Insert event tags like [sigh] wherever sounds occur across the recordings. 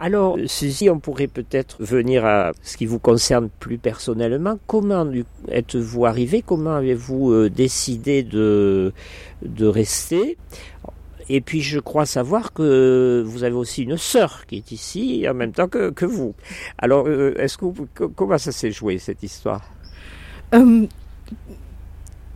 Alors, Suzy, on pourrait peut-être venir à ce qui vous concerne plus personnellement. Comment êtes-vous arrivé Comment avez-vous euh, décidé de, de rester? Et puis je crois savoir que vous avez aussi une sœur qui est ici en même temps que, que vous. Alors, euh, est-ce que comment ça s'est joué cette histoire? Euh,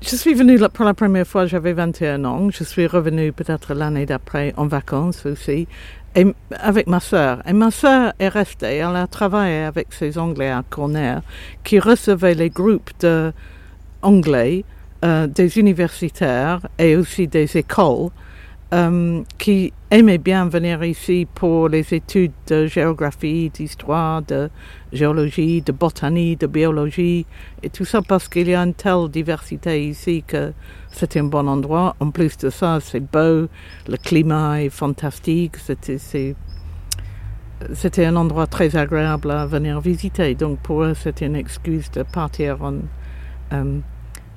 Je suis venue pour la première fois, j'avais 21 ans. Je suis revenue peut-être l'année d'après en vacances aussi, et, avec ma sœur. Et ma sœur est restée, elle a travaillé avec ses Anglais à Cornell, qui recevaient les groupes d'anglais, euh, des universitaires et aussi des écoles euh, qui aimaient bien venir ici pour les études de géographie, d'histoire, de géologie, de botanie, de biologie, et tout ça parce qu'il y a une telle diversité ici que c'est un bon endroit. En plus de ça, c'est beau, le climat est fantastique, c'était, un endroit très agréable à venir visiter. Donc pour eux, c'était une excuse de partir en euh,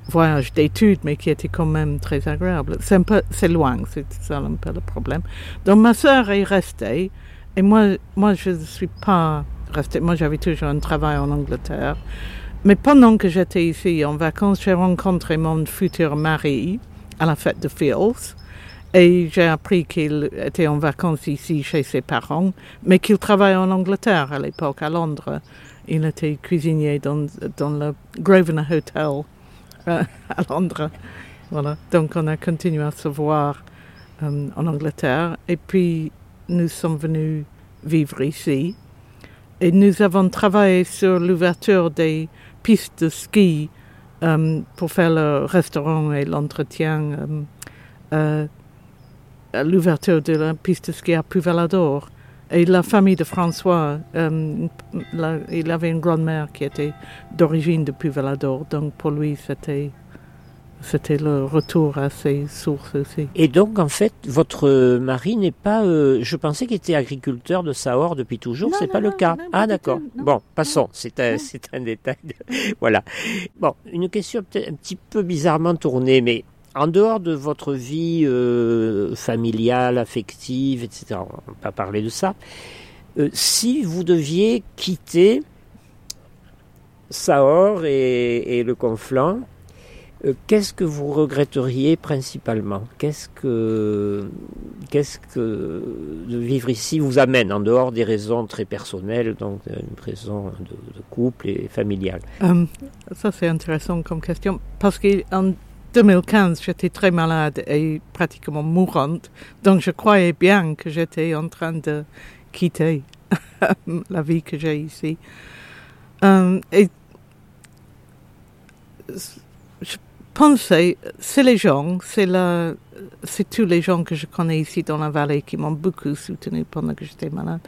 voyage d'études, mais qui était quand même très agréable. C'est un c'est loin, c'est ça un peu le problème. Donc ma sœur est restée, et moi, moi je ne suis pas restée. Moi, j'avais toujours un travail en Angleterre. Mais pendant que j'étais ici en vacances, j'ai rencontré mon futur mari à la fête de Fields. Et j'ai appris qu'il était en vacances ici chez ses parents, mais qu'il travaillait en Angleterre à l'époque, à Londres. Il était cuisinier dans, dans le Grosvenor Hotel [laughs] à Londres. Voilà. Donc on a continué à se voir euh, en Angleterre et puis nous sommes venus vivre ici. Et nous avons travaillé sur l'ouverture des pistes de ski euh, pour faire le restaurant et l'entretien, euh, l'ouverture de la piste de ski à Puvalador. Et la famille de François, euh, il avait une grand-mère qui était d'origine de Puvalador, donc pour lui c'était c'était le retour à ses sources aussi. Et donc, en fait, votre mari n'est pas. Euh, je pensais qu'il était agriculteur de Sahor depuis toujours. C'est pas le cas. ah, d'accord. Bon, passons. C'est un, c'est un détail. [laughs] voilà. Bon, une question peut-être un petit peu bizarrement tournée, mais en dehors de votre vie euh, familiale, affective, etc., on va pas parler de ça, euh, si vous deviez quitter Saor et, le Conflans, euh, qu'est-ce que vous regretteriez principalement? Qu'est-ce que, qu'est-ce que de vivre ici vous amène, en dehors des raisons très personnelles, donc une raison de, couple et familiale? Ça, c'est intéressant comme question, parce qu'en 2015, j'étais très malade et pratiquement mourante. Donc je croyais bien que j'étais en train de quitter [laughs] la vie que j'ai ici. Euh, et je pensais, c'est les gens, c'est tous les gens que je connais ici dans la vallée qui m'ont beaucoup soutenu pendant que j'étais malade.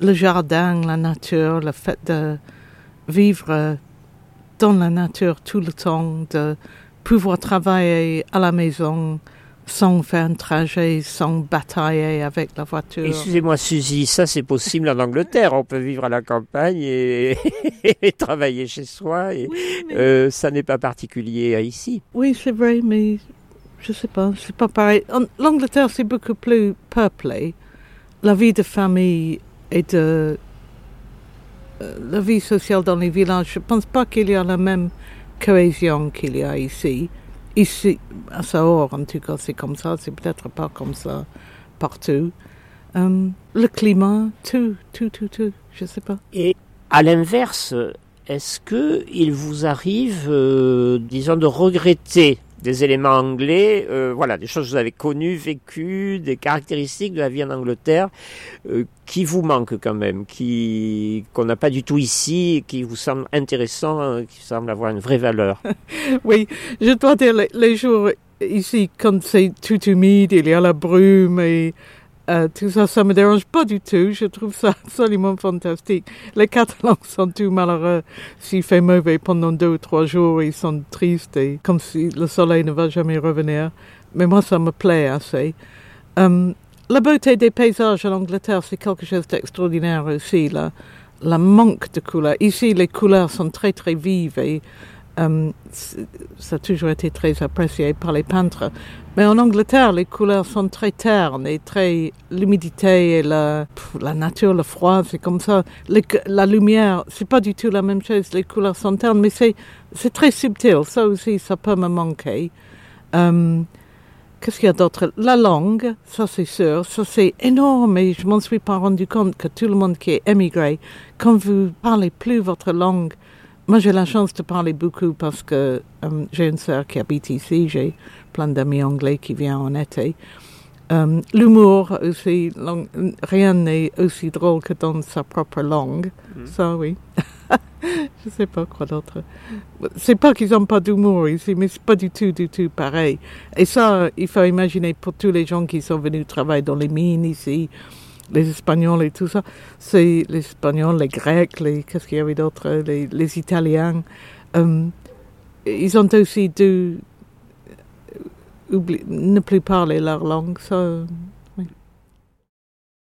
Le jardin, la nature, le fait de vivre dans la nature tout le temps, de pouvoir travailler à la maison sans faire un trajet, sans batailler avec la voiture. Excusez-moi, Suzy, ça c'est possible en Angleterre. On peut vivre à la campagne et, [laughs] travailler chez soi. Et, euh, ça n'est pas particulier à ici. Oui, c'est vrai, mais je sais pas, c'est pas pareil. L'Angleterre, c'est beaucoup plus peuplé. La vie de famille et de euh, la vie sociale dans les villages, je pense pas qu'il y a la même cohésion qu'il y a ici. Ici, à Sahor, en tout cas, c'est comme ça, c'est peut-être pas comme ça partout. Euh, le climat, tout, tout, tout, tout, je sais pas. Et à l'inverse, est-ce que il vous arrive, euh, disons, de regretter des éléments anglais, euh, voilà, des choses que vous avez connues, vécues, des caractéristiques de la vie en Angleterre euh, qui vous manquent quand même, qui qu'on n'a pas du tout ici, qui vous semblent intéressants, euh, qui semblent avoir une vraie valeur. [laughs] oui, je dois dire les jours ici quand c'est tout humide, il y a la brume et euh, tout ça, ça me dérange pas du tout. Je trouve ça [laughs] absolument fantastique. Les Catalans sont tous malheureux. S'il fait mauvais pendant deux ou trois jours, ils sont tristes et comme si le soleil ne va jamais revenir. Mais moi, ça me plaît assez. Um, la beauté des paysages en Angleterre, c'est quelque chose d'extraordinaire aussi. La, la manque de couleurs. Ici, les couleurs sont très très vives et euh, ça a toujours été très apprécié par les peintres. Mais en Angleterre, les couleurs sont très ternes et très l'humidité et la, nature, le froid, c'est comme ça. la lumière, c'est pas du tout la même chose. Les couleurs sont ternes, mais c'est c'est très subtil. Ça aussi, ça peut me manquer. Euh, Qu'est-ce qu'il y a d'autre? La langue, ça c'est sûr, ça c'est énorme et je m'en suis pas rendu compte que tout le monde qui est émigré, quand vous parlez plus votre langue, moi j'ai la chance de parler beaucoup parce que euh, j'ai une sœur qui habite ici, j'ai plein d'amis anglais qui viennent en été. Euh, l'humour aussi, rien n'est aussi drôle que dans sa propre langue, mm. ça oui. [laughs] je sais pas quoi d'autre. C'est pas qu'ils n'ont pas d'humour ici, mais c'est pas du tout, du tout pareil. Et ça, il faut imaginer pour tous les gens qui sont venus travailler dans les mines ici, les Espagnols et tout ça. C'est les Espagnols, les Grecs, les qu'est-ce qu'il y avait d'autre, les, Italiens. Euh, ils ont aussi dû ne plus parler leur langue. Ça,